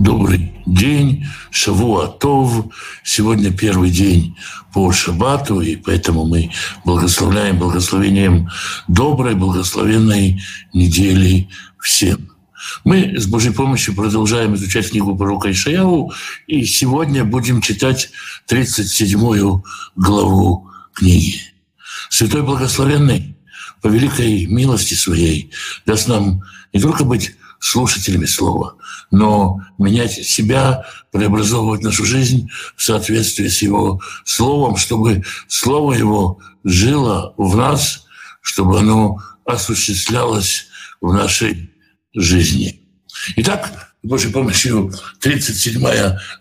Добрый день, Шавуатов. Сегодня первый день по Шабату, и поэтому мы благословляем благословением доброй, благословенной недели всем. Мы с Божьей помощью продолжаем изучать книгу пророка Ишаяу, и сегодня будем читать 37 главу книги. Святой Благословенный по великой милости своей даст нам не только быть слушателями слова, но менять себя, преобразовывать нашу жизнь в соответствии с его словом, чтобы слово его жило в нас, чтобы оно осуществлялось в нашей жизни. Итак, с Божьей помощью 37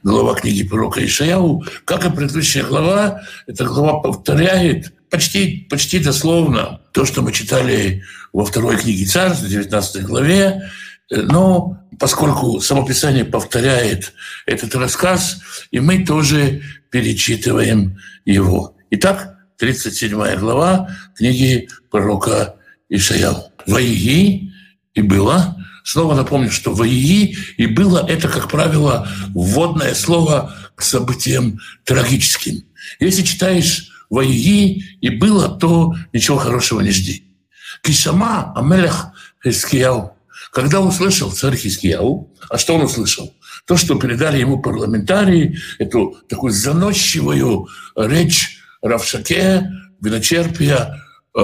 глава книги пророка Ишаяу, как и предыдущая глава, эта глава повторяет почти, почти дословно то, что мы читали во второй книге Царств, 19 главе, но поскольку самописание повторяет этот рассказ, и мы тоже перечитываем его. Итак, 37 глава книги пророка Ишаяу. «Воии и было». Снова напомню, что «воии и было» — это, как правило, вводное слово к событиям трагическим. Если читаешь «воии и было», то ничего хорошего не жди. «Кишама амелех Хискияу» Когда услышал царь Хискияу, а что он услышал? То, что передали ему парламентарии, эту такую заносчивую речь Равшаке, виночерпия, э,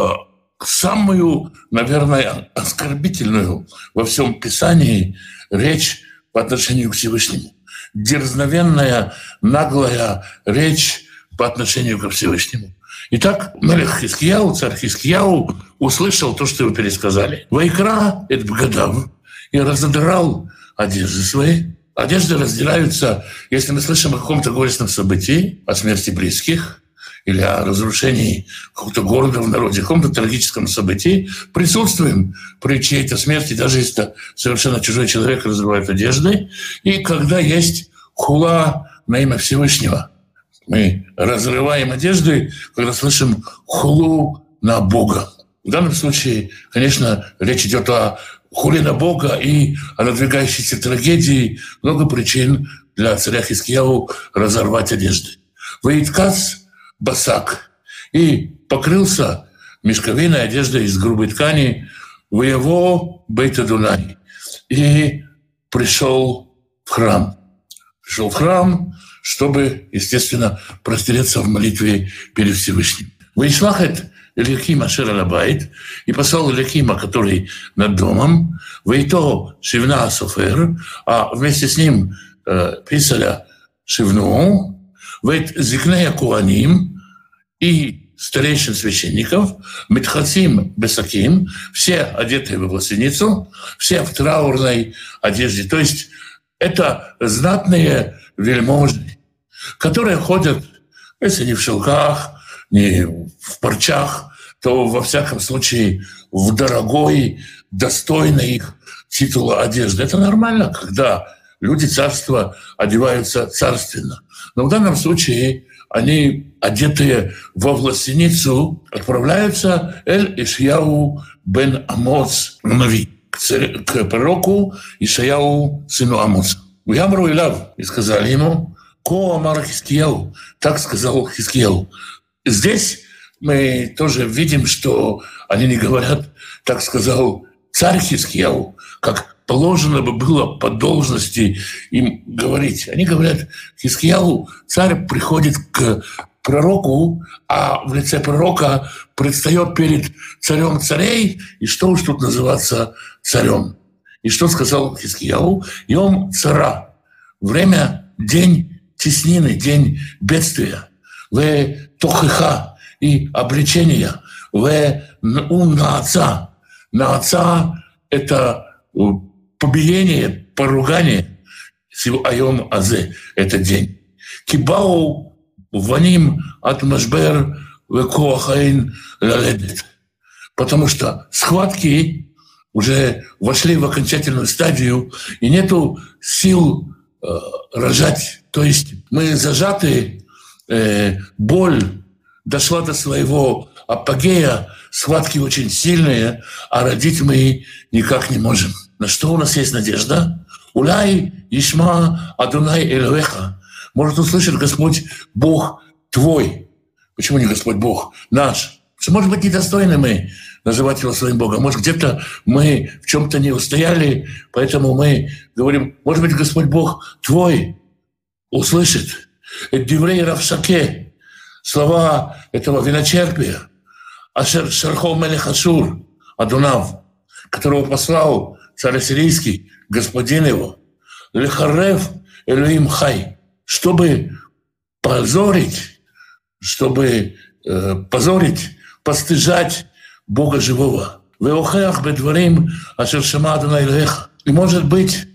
самую, наверное, оскорбительную во всем Писании речь по отношению к Всевышнему. Дерзновенная, наглая речь по отношению к Всевышнему. Итак, Мелех Хискияу, царь Хискияу, услышал то, что его пересказали. Вайкра – это бгадав, и разодрал одежды свои. Одежды раздираются, если мы слышим о каком-то горестном событии, о смерти близких, или о разрушении какого-то города в народе, каком-то трагическом событии, присутствуем при чьей-то смерти, даже если это совершенно чужой человек разрывает одежды, и когда есть хула на имя Всевышнего – мы разрываем одежды, когда слышим хулу на Бога. В данном случае, конечно, речь идет о хуле на Бога и о надвигающейся трагедии. Много причин для царя Хискияу разорвать одежды. Ваиткас басак и покрылся мешковиной одеждой из грубой ткани в его Бейта Дунай и пришел в храм. Пришел в храм, чтобы, естественно, простереться в молитве перед Всевышним. Вейшлахет Эликима Шералабайт и послал Эликима, который над домом, Вейто Шивна Софер, а вместе с ним э, писаля Шивну, Вейт Зикнея Куаним и старейшин священников, Митхацим Бесаким, все одетые в власеницу, все в траурной одежде. То есть это знатные вельможи, которые ходят, если не в шелках, не в парчах, то во всяком случае в дорогой, достойной их титула одежды. Это нормально, когда люди царства одеваются царственно. Но в данном случае они, одетые во властеницу, отправляются Эль Ишьяу бен Амоц Нави, к, к пророку Ишаяу, сыну Амоца. Ямру Илав, и сказали ему, Ко Амар Хискияу, так сказал Хискияу. Здесь мы тоже видим, что они не говорят, так сказал царь Хискияу, как положено бы было по должности им говорить. Они говорят, Хискияу, царь приходит к пророку, а в лице пророка предстает перед царем царей, и что уж тут называться царем. И что сказал Хискияу? Йом цара. Время, день теснины, день бедствия, в тохиха и обличения, в ум на отца. На отца – это побиение, поругание, айом азе – это день. Кибау ваним от машбер векоахаин лаледет. Потому что схватки уже вошли в окончательную стадию, и нету сил э, рожать то есть мы зажаты, э, боль дошла до своего апогея, схватки очень сильные, а родить мы никак не можем. На что у нас есть надежда? Улай Ишма Адунай Эльвеха. Может услышать Господь Бог твой. Почему не Господь Бог наш? Что, может быть, недостойны мы называть его своим Богом. Может, где-то мы в чем-то не устояли, поэтому мы говорим, может быть, Господь Бог твой услышит. Это Диврей Равшаке, слова этого виночерпия, Ашер Шархов Мелехашур, Адунав, которого послал царь сирийский, господин его, Лехарев Элюим Хай, чтобы позорить, чтобы э, позорить, постыжать Бога живого. И, может быть,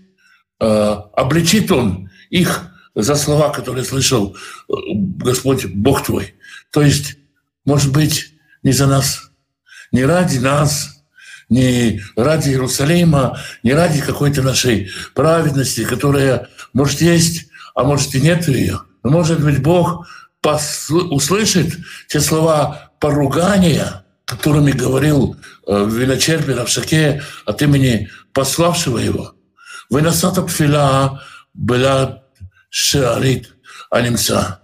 э, обличит он их за слова, которые слышал э, Господь Бог твой. То есть, может быть, не за нас, не ради нас, не ради Иерусалима, не ради какой-то нашей праведности, которая, может, есть, а может, и нет ее. Но, может быть, Бог услышит те слова поругания, которыми говорил э, виночерпий Равшаке от имени пославшего его. «Выносата пфила была шеарит анимца».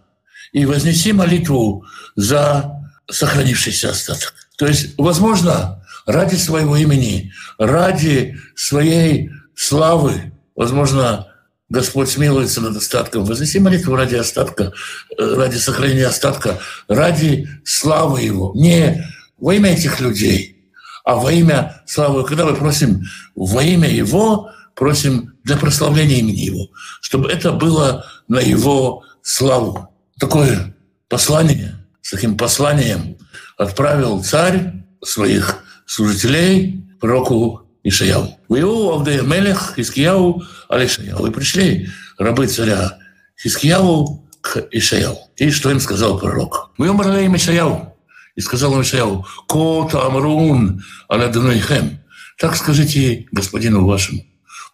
И вознеси молитву за сохранившийся остаток. То есть, возможно, ради своего имени, ради своей славы, возможно, Господь смилуется над остатком. Вознеси молитву ради остатка, э, ради сохранения остатка, ради славы Его. Не во имя этих людей, а во имя славы. Когда мы просим во имя Его, просим для прославления имени Его, чтобы это было на Его славу. Такое послание, с таким посланием отправил царь своих служителей пророку Ишаяу. Виу Авдея Мелех, Хискияу, Алишаяу. И пришли рабы царя Хискияу к Ишаяу. И что им сказал пророк? Мы умерли им Ишаяу. И сказал им Ишаяу, Ко Амрун Аладунайхем. Так скажите господину вашему.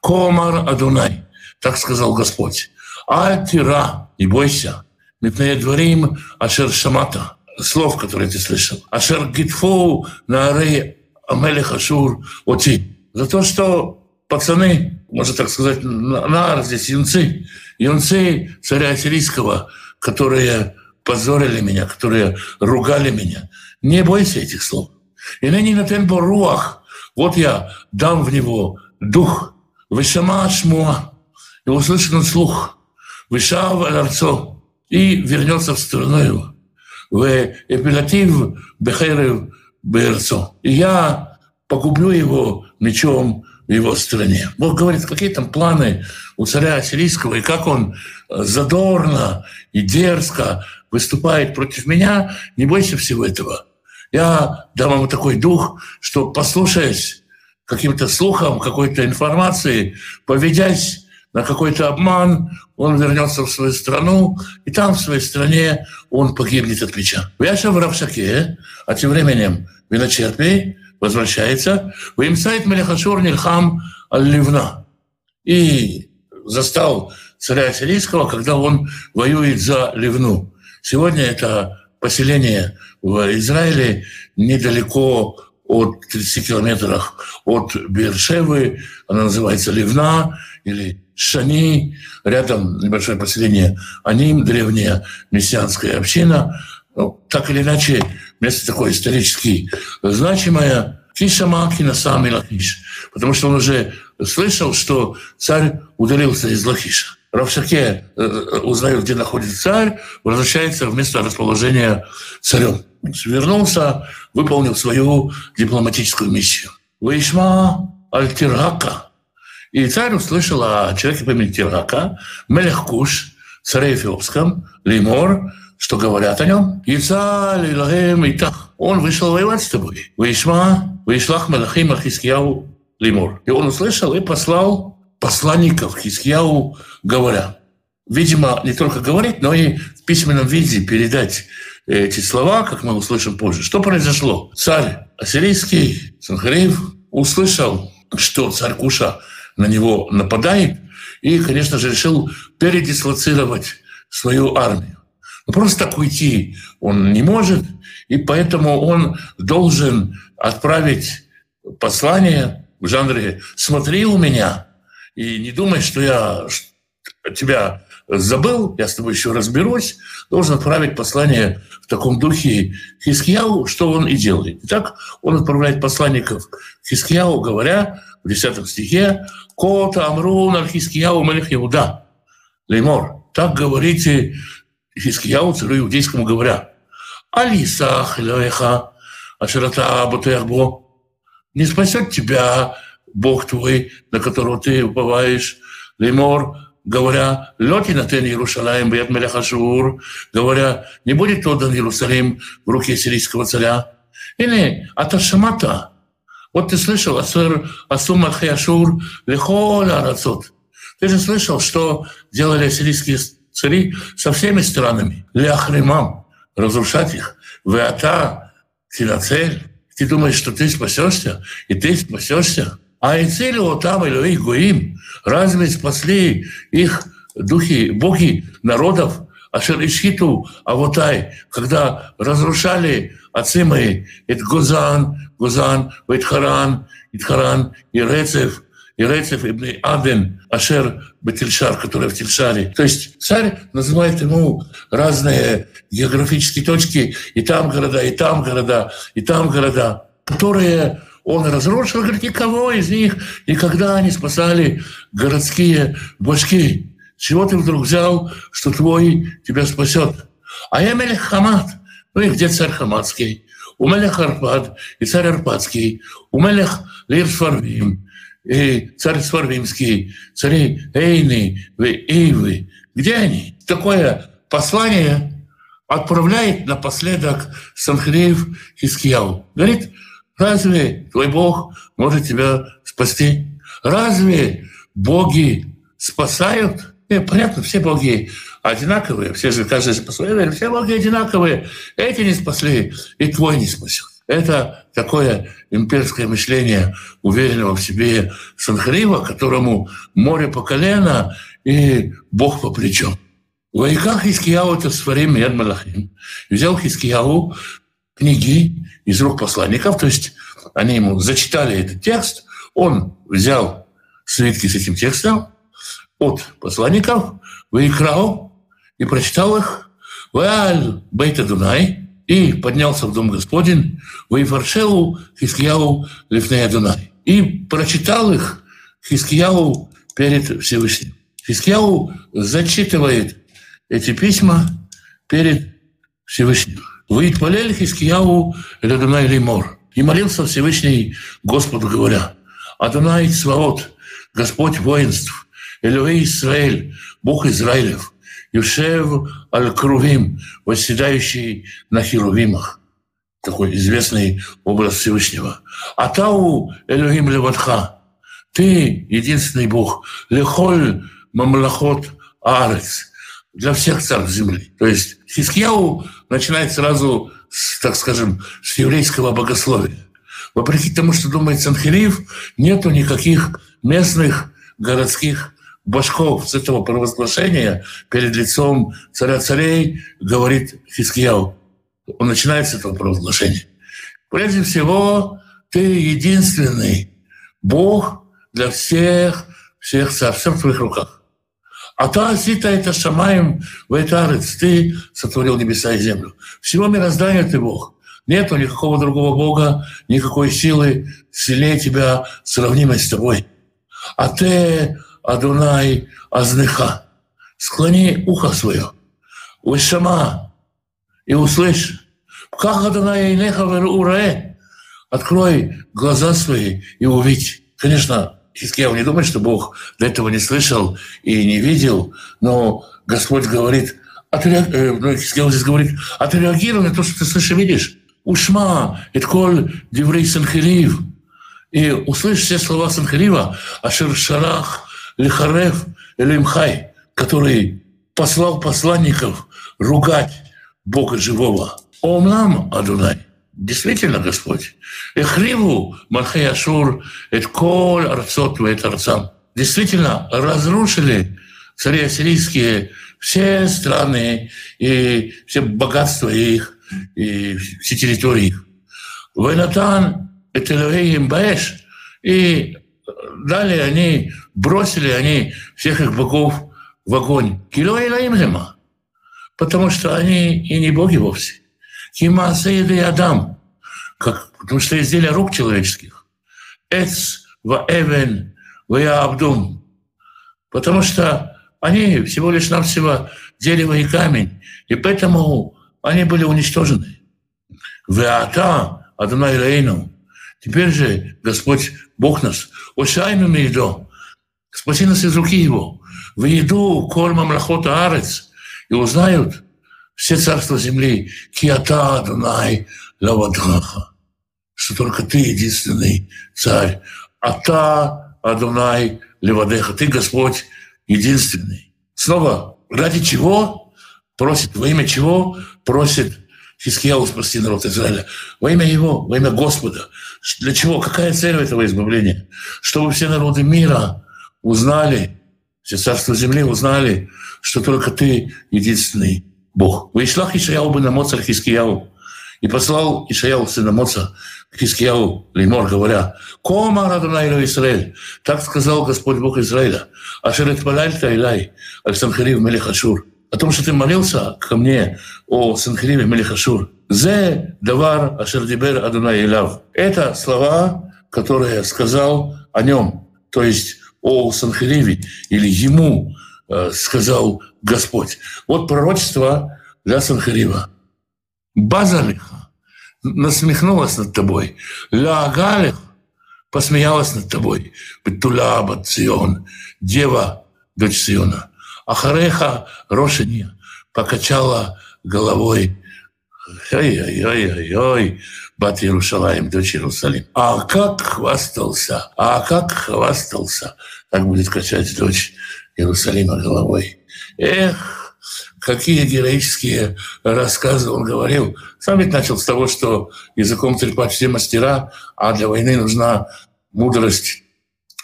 Комар Адунай. Так сказал Господь. Альтира, не бойся. Мипнея дворим Ашер Шамата. Слов, которые ты слышал. Ашер Гитфоу на аре Амелех Ашур Оти. За то, что пацаны, можно так сказать, на здесь юнцы, юнцы царя Ассирийского, которые позорили меня, которые ругали меня. Не бойся этих слов. И ныне на темпо руах, вот я дам в него дух, вышама шмуа, и услышит он слух, вышав арцо, и вернется в страну его. В эпилатив бехерев берцо. И я погублю его мечом в его стране. Бог говорит, какие там планы у царя Ассирийского, и как он задорно и дерзко выступает против меня, не бойся всего этого. Я дам ему такой дух, что, послушаясь каким-то слухам, какой-то информации, поведясь на какой-то обман, он вернется в свою страну, и там, в своей стране, он погибнет от меча. Я в Равшаке, а тем временем виночерпий возвращается, «Вимсайт Мелехашур Нильхам Аль-Ливна» и застал царя Сирийского, когда он воюет за Ливну. Сегодня это поселение в Израиле недалеко от 30 километрах от Бершевы. Она называется Ливна или Шани. Рядом небольшое поселение Аним, древняя мессианская община. Ну, так или иначе, место такое исторически значимое. Кишамаки на самый Лахиш. Потому что он уже слышал, что царь удалился из Лахиша. Равшаке э, э, узнает, где находится царь, возвращается в место расположения царем. Вернулся, выполнил свою дипломатическую миссию. Вишма Аль-Тирака. И царь услышал о человеке по имени Тирака, Мелехкуш, царе Эфиопском, Лимор, что говорят о нем. Он вышел воевать с тобой. Вишма, Вишлах Мелахим Ахискияу Лимор. И он услышал и послал посланников Хискияу, говоря. Видимо, не только говорить, но и в письменном виде передать эти слова, как мы услышим позже. Что произошло? Царь ассирийский, Санхариев, услышал, что царь Куша на него нападает, и, конечно же, решил передислоцировать свою армию. Но просто так уйти он не может, и поэтому он должен отправить послание в жанре «Смотри у меня, И не думай, что я тебя забыл, я с тобой еще разберусь, должен отправить послание в таком духе Хискияу, что он и делает. Итак, он отправляет посланников Хискияу, говоря в 10 стихе «Кота Амрун Хискияу Малих Иуда». Леймор, так говорите Хискияу, царю иудейскому, говоря «Алиса Хилеха Ашерата Батехбо» не спасет тебя Бог твой, на которого ты уповаешь, Леймор, говоря, «Лёти на тен Иерушалаем, бьет Мелехашур», говоря, «Не будет отдан Иерусалим в руки сирийского царя». Или «Аташамата», вот ты слышал «Асур Асум Алхаяшур Лехол Арацот». Ты же слышал, что делали сирийские цари со всеми странами. Ляхримам, разрушать их. Веата, Тинацель. Ты думаешь, что ты спасешься, и ты спасешься. А и цель его там, Илюи Гуим, разве спасли их духи, боги народов, Ашер Ишхиту Авотай, когда разрушали отцы мои, это Гузан, Гузан, Вайтхаран, Итхаран, и Рецев, и Рецев ибн Аден, Ашер Бетельшар, который в Тельшаре. То есть царь называет ему разные географические точки, и там города, и там города, и там города, которые он разрушил, говорит, никого из них никогда не спасали городские башки. Чего ты вдруг взял, что твой тебя спасет? А я Мелех Хамат. Ну и где царь Хаматский? У Мелех Арпад и царь Арпадский. У Мелех Лир Сварвим и царь Сварвимский, цари Эйны, Эйвы. Где они? Такое послание отправляет напоследок Санхриев Хискияу. Говорит, Разве твой Бог может тебя спасти? Разве боги спасают? Нет, понятно, все боги одинаковые, все же, каждый по своей вере, все боги одинаковые. Эти не спасли, и твой не спасет. Это такое имперское мышление уверенного в себе Санхрива, которому море по колено и Бог по плечу. Вайках Хискияу это сварим Яд Малахим. Взял Хискияу книги из рук посланников, то есть они ему зачитали этот текст, он взял свитки с этим текстом от посланников, выиграл и прочитал их, «Вааль бейта Дунай» и поднялся в Дом Господень, «Ваифаршелу Хискияу лифнея Дунай» и прочитал их Хискияу перед Всевышним. Хискияу зачитывает эти письма перед Всевышним. Ваитпалель Хискияу Элядунай Лимор. И молился Всевышний Господу, говоря, Адонай Цваот, Господь воинств, Элюэй Израиль, Бог Израилев, Юшев Аль-Крувим, восседающий на Херувимах. Такой известный образ Всевышнего. Атау Элюим Леватха, ты единственный Бог, Лехоль Мамлахот Арец, для всех царств земли. То есть Хискияу начинает сразу, с, так скажем, с еврейского богословия. Вопреки тому, что думает Санхириев, нету никаких местных городских башков с этого провозглашения перед лицом царя царей, говорит Хискияу. Он начинает с этого провозглашения. Прежде всего, ты единственный Бог для всех, всех царств, в твоих руках. А то осита это шамаем в этарец, ты сотворил небеса и землю. Всего мироздания ты Бог. Нету никакого другого Бога, никакой силы сильнее тебя, сравнимой с тобой. А ты, Адунай, Азныха, склони ухо свое, Вышама, и услышь, как Адунай Инеха Урае, открой глаза свои и увидь. Конечно, Хискияу не думает, что Бог до этого не слышал и не видел, но Господь говорит, отреаг... э, ну, Хискияу здесь говорит, отреагируй на то, что ты слышишь и видишь. Ушма, это коль деврей Санхирив. И услышь все слова Санхирива, Ашер Шарах, Лихарев, Элимхай, который послал посланников ругать Бога живого. Омнам Адунай. Действительно, Господь. Эхриву Махай Ашур, это коль арцот это арцам. Действительно, разрушили цари ассирийские все страны и все богатства их, и все территории их. Вайнатан Элоэйм Баэш, и далее они бросили они всех их богов в огонь. Кило и Потому что они и не боги вовсе. Кима и Адам. Как, потому что изделия рук человеческих. Эц ва эвен ва абдум. Потому что они всего лишь навсего дерево и камень. И поэтому они были уничтожены. Веата Адонай Рейну. Теперь же Господь Бог нас. Ошайну Мейдо. Спаси нас из руки Его. В еду кормом лахота арец. И узнают все царства земли. Киата Адонай Лавадраха. Что только ты единственный царь. Ата Адонай Левадеха. Ты Господь единственный. Снова, ради чего просит, во имя чего просит Хискияу спасти народ Израиля. Во имя Его, во имя Господа. Для чего? Какая цель этого избавления? Чтобы все народы мира узнали, все царства земли узнали, что только Ты единственный Бог. Вышлах Ишаяу бы на Моцар Хискияу. И послал Ишаяу сына Моца Хискияу Леймор, говоря, «Кома радунайну Израиль». Так сказал Господь Бог Израиля. «Ашерет Балальта Илай, Аль-Санхарив Мелех Ашур» о том, что ты молился ко мне о Санхриве Мелихашур. Зе давар ашердибер адунай илав. Это слова, которые сказал о нем, то есть о Санхриве, или ему э, сказал Господь. Вот пророчество для Санхрива. Базалиха насмехнулась над тобой. Лягалих посмеялась над тобой. Бетуля Бацион, дева, дочь Сиона. Ахареха Рошини покачала головой. Ой-ой-ой-ой, Бат Иерушалаем, дочь Иерусалим. А как хвастался, а как хвастался, так будет качать дочь Иерусалима головой. Эх, какие героические рассказы он говорил. Сам ведь начал с того, что языком трепать все мастера, а для войны нужна мудрость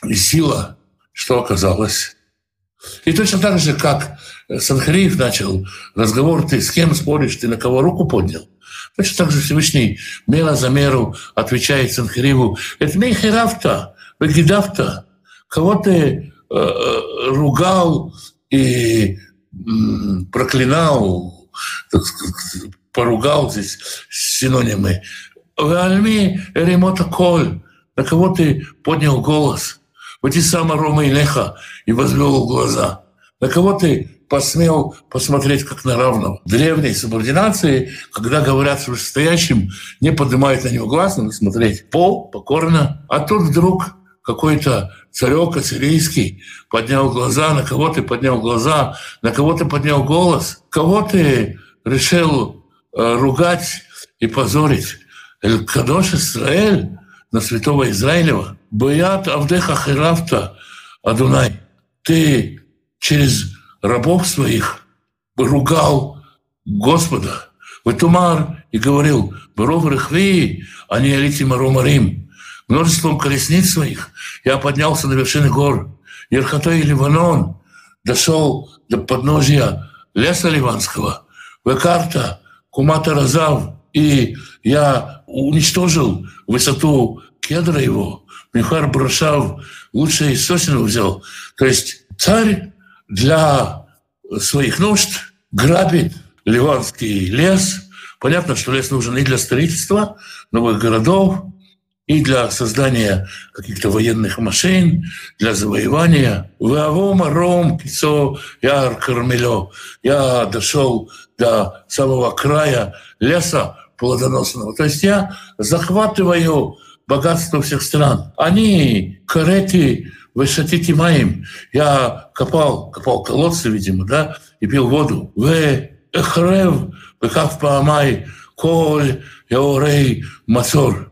и сила. Что оказалось? И точно так же, как Санхариев начал разговор, ты с кем споришь, ты на кого руку поднял. Точно так же Всевышний мера за меру отвечает Санхариву, это мейхерафта, вегидавта, кого ты э, э, ругал и э, проклинал, так сказать, поругал здесь синонимы. Вальми ремота коль, на кого ты поднял голос – Ватисама Рома и Леха и возвел глаза. На кого ты посмел посмотреть как на равного? Древней субординации, когда говорят с вышестоящим, не поднимают на него глаз, надо смотреть пол, покорно. А тут вдруг какой-то царек ассирийский поднял глаза, на кого ты поднял глаза, на кого ты поднял голос, кого ты решил э, ругать и позорить. Эль-Кадош Исраэль, на святого Израилева. Боят Авдеха Херафта Адунай. Ты через рабов своих ругал Господа. Ватумар и говорил, Баров Рехви, а не Алити Маромарим. Множеством колесниц своих я поднялся на вершины гор. Ерхатой и Ливанон дошел до подножия леса Ливанского. Векарта, Кумата Разав, и я уничтожил высоту кедра его, Михар Брашав лучшие сосен взял. То есть царь для своих нужд грабит ливанский лес. Понятно, что лес нужен и для строительства новых городов, и для создания каких-то военных машин, для завоевания. Вавома ром кицо яр кармелё. Я дошел до самого края леса плодоносного. То есть я захватываю богатство всех стран. Они карети высотите моим. Я копал, копал колодцы, видимо, да, и пил воду. В эхрев, бекав паамай, коль, яорей, мацор.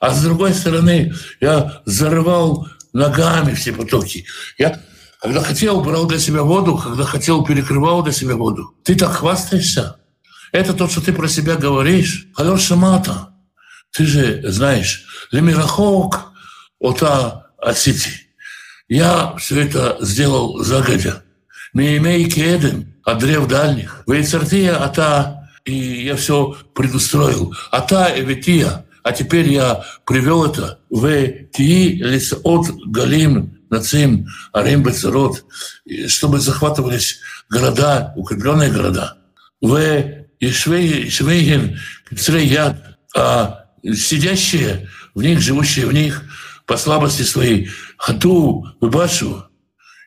А с другой стороны, я зарывал ногами все потоки. Я когда хотел, брал для себя воду, когда хотел, перекрывал для себя воду. Ты так хвастаешься? Это то, что ты про себя говоришь. Алёша Мата, ты же знаешь, лемирахок ота асити. Я все это сделал загодя. Миемей кеден, от древ дальних. Вейцартия ата, и я все предустроил. Ата эветия, а теперь я привел это в Тии от Галим Нацим Арим Бецерот, чтобы захватывались города, укрепленные города. В Ишвейген Яд, а сидящие в них, живущие в них, по слабости своей, хату, выбашу,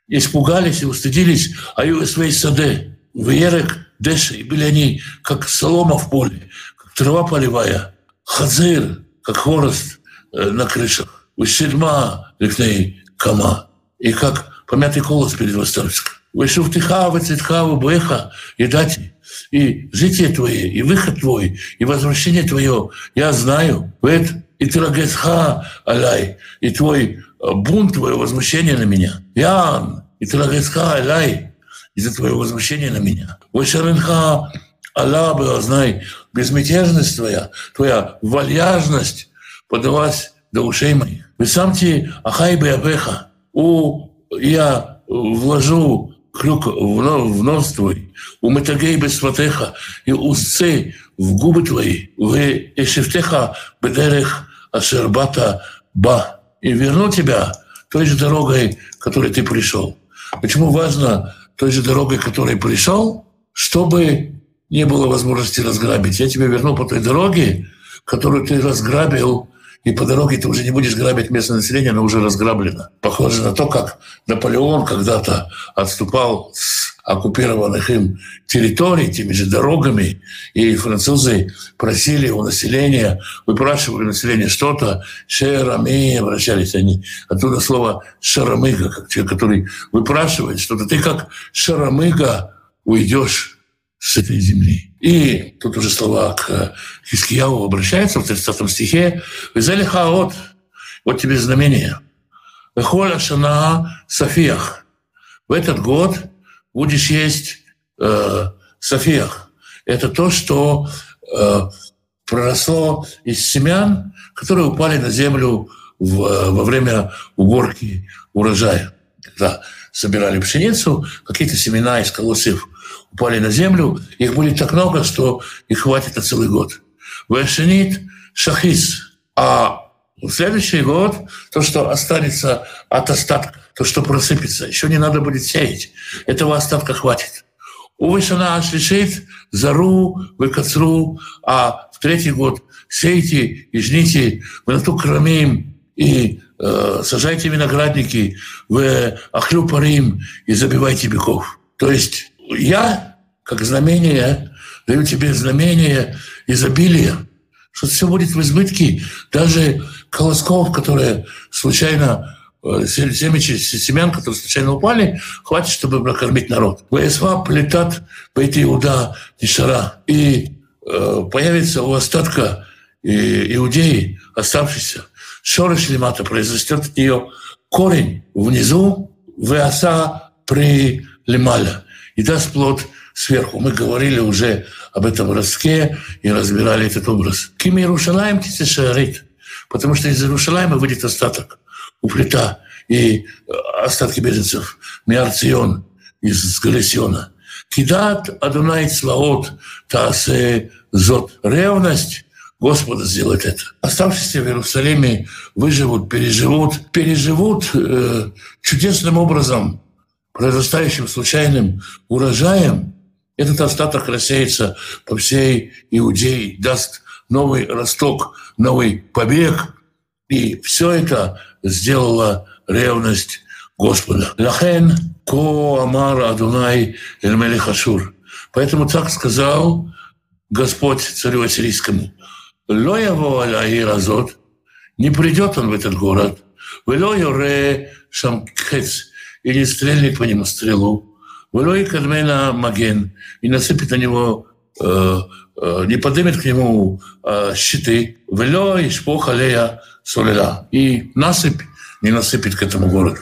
испугались и устыдились, а ю своей саде, в Ерек, Деши, и были они, как солома в поле, как трава полевая, хазыр, как хворост э, на крышах, ущерма, лифней кама, и как помятый колос перед восторгом. Вышел тиха, цветха, бэха, и дати. И житие твое, и выход твой, и возвращение твое, я знаю. Вет и тирагесха алай, и твой э, бунт, твое возмущение на меня. Ян, и тирагесха алай, из-за твоего возмущения на меня. Вышаренха Алла, знай, безмятежность твоя, твоя вальяжность подалась до ушей моих. Вы сам те ахай беабеха, у я вложу крюк в нос твой, у метагей бесватеха, и узцы в губы твои, в эшевтеха бедерех ашербата ба, и верну тебя той же дорогой, которой ты пришел. Почему важно той же дорогой, которой пришел, чтобы не было возможности разграбить. Я тебя верну по той дороге, которую ты разграбил и по дороге ты уже не будешь грабить местное население, оно уже разграблено. Похоже на то, как Наполеон когда-то отступал с оккупированных им территорий теми же дорогами, и французы просили у населения, выпрашивали у населения что-то, шерами, обращались они. Оттуда слово шарамыга, как человек, который выпрашивает что-то. Ты как шарамыга уйдешь с этой земли. И тут уже слова к Хискияву обращаются в 30 стихе. «Визели хаот» — вот тебе знамение. «Вехоля шана сафиях» — в этот год будешь есть э, сафиях. Это то, что э, проросло из семян, которые упали на землю в, во время уборки урожая. Когда собирали пшеницу, какие-то семена из колосьев упали на землю, их будет так много, что их хватит на целый год. Вешенит шахис. А в следующий год то, что останется от остатка, то, что просыпется, еще не надо будет сеять. Этого остатка хватит. Увышана ашлишит, зару, выкацру, а в третий год сейте и жните, вы на ту крамеем и э, сажайте виноградники, вы охлю парим и забивайте беков. То есть я, как знамение, даю тебе знамение изобилия, что все будет в избытке, даже колосков, которые случайно э, семян, которые случайно упали, хватит, чтобы прокормить народ. ВСВ полетат пойти Иуда и. И э, появится у остатка и, иудеи, оставшийся, шорыш лимата, произрастет нее корень внизу, ВСА при лималя и даст плод сверху. Мы говорили уже об этом ростке и разбирали этот образ. Ким Иерушалаем кисешарит, потому что из Иерушалайма выйдет остаток у плита и э, остатки беженцев. Миарцион из Галисиона. Кидат Адунай Цваот Таасе Зот. Ревность Господа сделает это. Оставшиеся в Иерусалиме выживут, переживут, переживут э, чудесным образом произрастающим случайным урожаем, этот остаток рассеется по всей Иудее, даст новый росток, новый побег. И все это сделала ревность Господа. Лахен ко амар Адунай эль Хашур. Поэтому так сказал Господь царю Ассирийскому. Ло его аляи разот, не придет он в этот город. Вело юре шамкец, и не стрельнет по нему стрелу. Велой кадмена маген, и насыпет на него, э, э, не поднимет к нему э, щиты. Велой шпох алея солеля. И насыпь не насыпет к этому городу.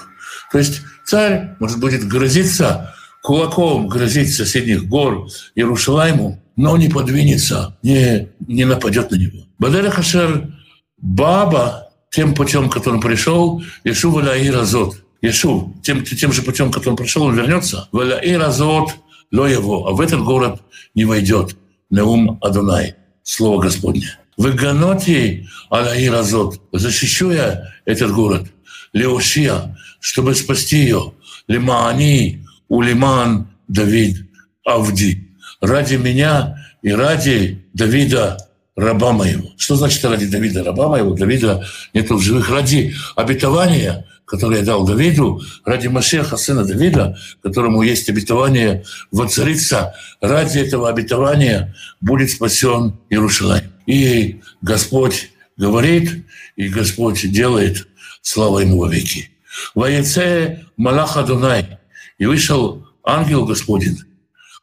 То есть царь, может, будет грозиться кулаком грозить соседних гор Иерушалайму, но не подвинется, не, не нападет на него. Бадера Хашер Баба тем путем, которым пришел, Ишува Лаира Зот – Иешув тем, тем же путем, которым пришел, он вернется. И разот ло его, а в этот город не войдет. Неум Адонай, слово Господне. Выганоти Алаи Разот. Защищу я этот город. Леошия, чтобы спасти ее. Лимаани, Улиман, Давид, Авди. Ради меня и ради Давида, раба моего. Что значит ради Давида, раба моего? Давида нету в живых. Ради обетования, которое я дал Давиду, ради Машеха, сына Давида, которому есть обетование воцариться, ради этого обетования будет спасен Иерусалим. И Господь говорит, и Господь делает, слава Ему во веки. Воеце Малаха Дунай, и вышел ангел Господень,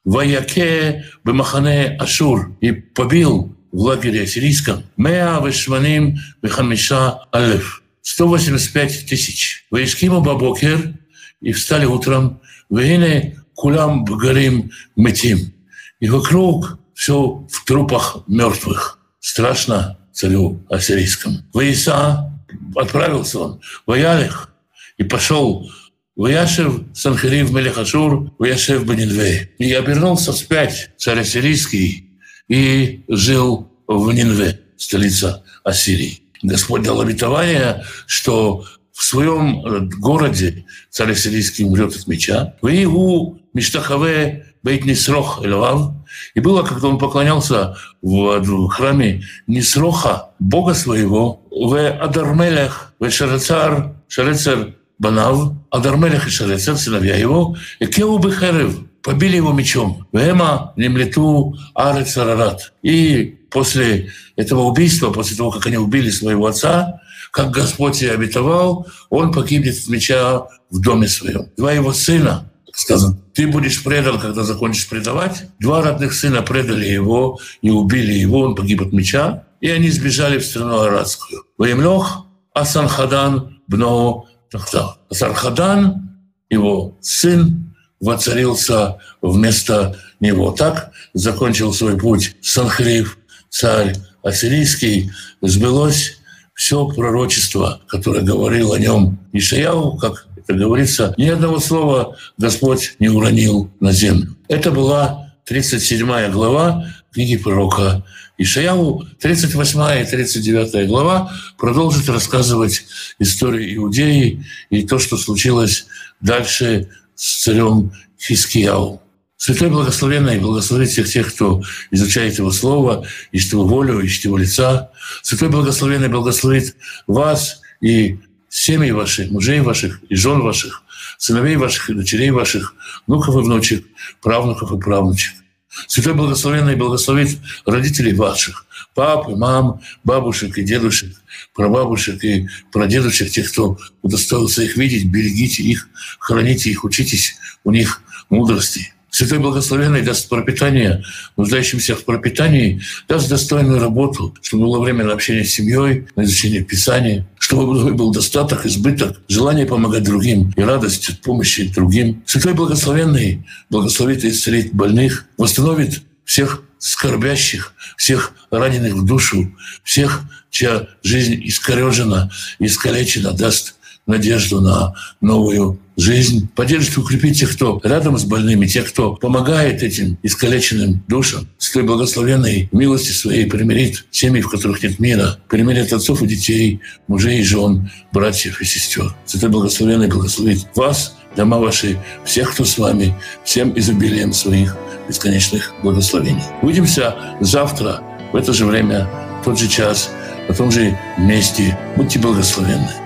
Ваяке Бемахане Ашур, и побил в лагере ассирийском Меа Вешманим Бехамиша Алеф, 185 тысяч. Ваишкиму Бабокер, и встали утром, Вейне Кулам Бгарим Метим. И вокруг все в трупах мертвых. Страшно царю ассирийскому. Ваиса отправился он, Ваялих, и пошел Ваяшев Санхарив Мелехашур, Ваяшев Банинве. И обернулся вспять царь ассирийский и жил в Нинве, столица Ассирии. Господь дал обетование, что в своем э, городе царь ассирийский умрет от меча. В Игу Миштахаве Бейт Нисрох Эльвав. И было, когда он поклонялся в храме Нисроха, бога своего, в Адармелях, в Шарацар, Шарецер Банав, Адармелех и Шарецер, сыновья его, и Кеу Бехерев, побили его мечом. Вема немлету арец арарат. И после этого убийства, после того, как они убили своего отца, как Господь и обетовал, он погибнет от меча в доме своем. Два его сына, сказано, ты будешь предан, когда закончишь предавать. Два родных сына предали его и убили его, он погиб от меча, и они сбежали в страну Арадскую. Воемлох Асанхадан бно Тахтах. Асархадан, его сын, воцарился вместо него. Так закончил свой путь Санхрив, царь ассирийский. Сбылось все пророчество, которое говорил о нем Ишаяу, как это говорится, ни одного слова Господь не уронил на землю. Это была 37 глава книги пророка Ишаяу. 38 и 39 глава продолжит рассказывать историю Иудеи и то, что случилось дальше с царем Хискияу. Святой Благословенный благословит всех тех, кто изучает Его Слово, ищет Его волю, ищет Его лица. Святой Благословенный благословит вас и семьи ваших, мужей ваших и жен ваших, сыновей ваших и дочерей ваших, внуков и внучек, правнуков и правнучек. Святой Благословенный благословит родителей ваших, пап и мам, бабушек и дедушек, прабабушек и прадедушек, тех, кто удостоился их видеть, берегите их, храните их, учитесь у них мудрости. Святой Благословенный даст пропитание нуждающимся в пропитании, даст достойную работу, чтобы было время на общение с семьей, на изучение Писания, чтобы был достаток, избыток, желание помогать другим и радость от помощи другим. Святой Благословенный благословит и исцелит больных, восстановит всех скорбящих, всех раненых в душу, всех, чья жизнь искорежена, искалечена, даст надежду на новую жизнь, поддержит и укрепит тех, кто рядом с больными, тех, кто помогает этим искалеченным душам. С той благословенной милости своей примирит семьи, в которых нет мира, примирит отцов и детей, мужей и жен, братьев и сестер. Святой благословенный благословит вас, дома ваши, всех, кто с вами, всем изобилием своих бесконечных благословений. Увидимся завтра в это же время, в тот же час, на том же месте. Будьте благословенны.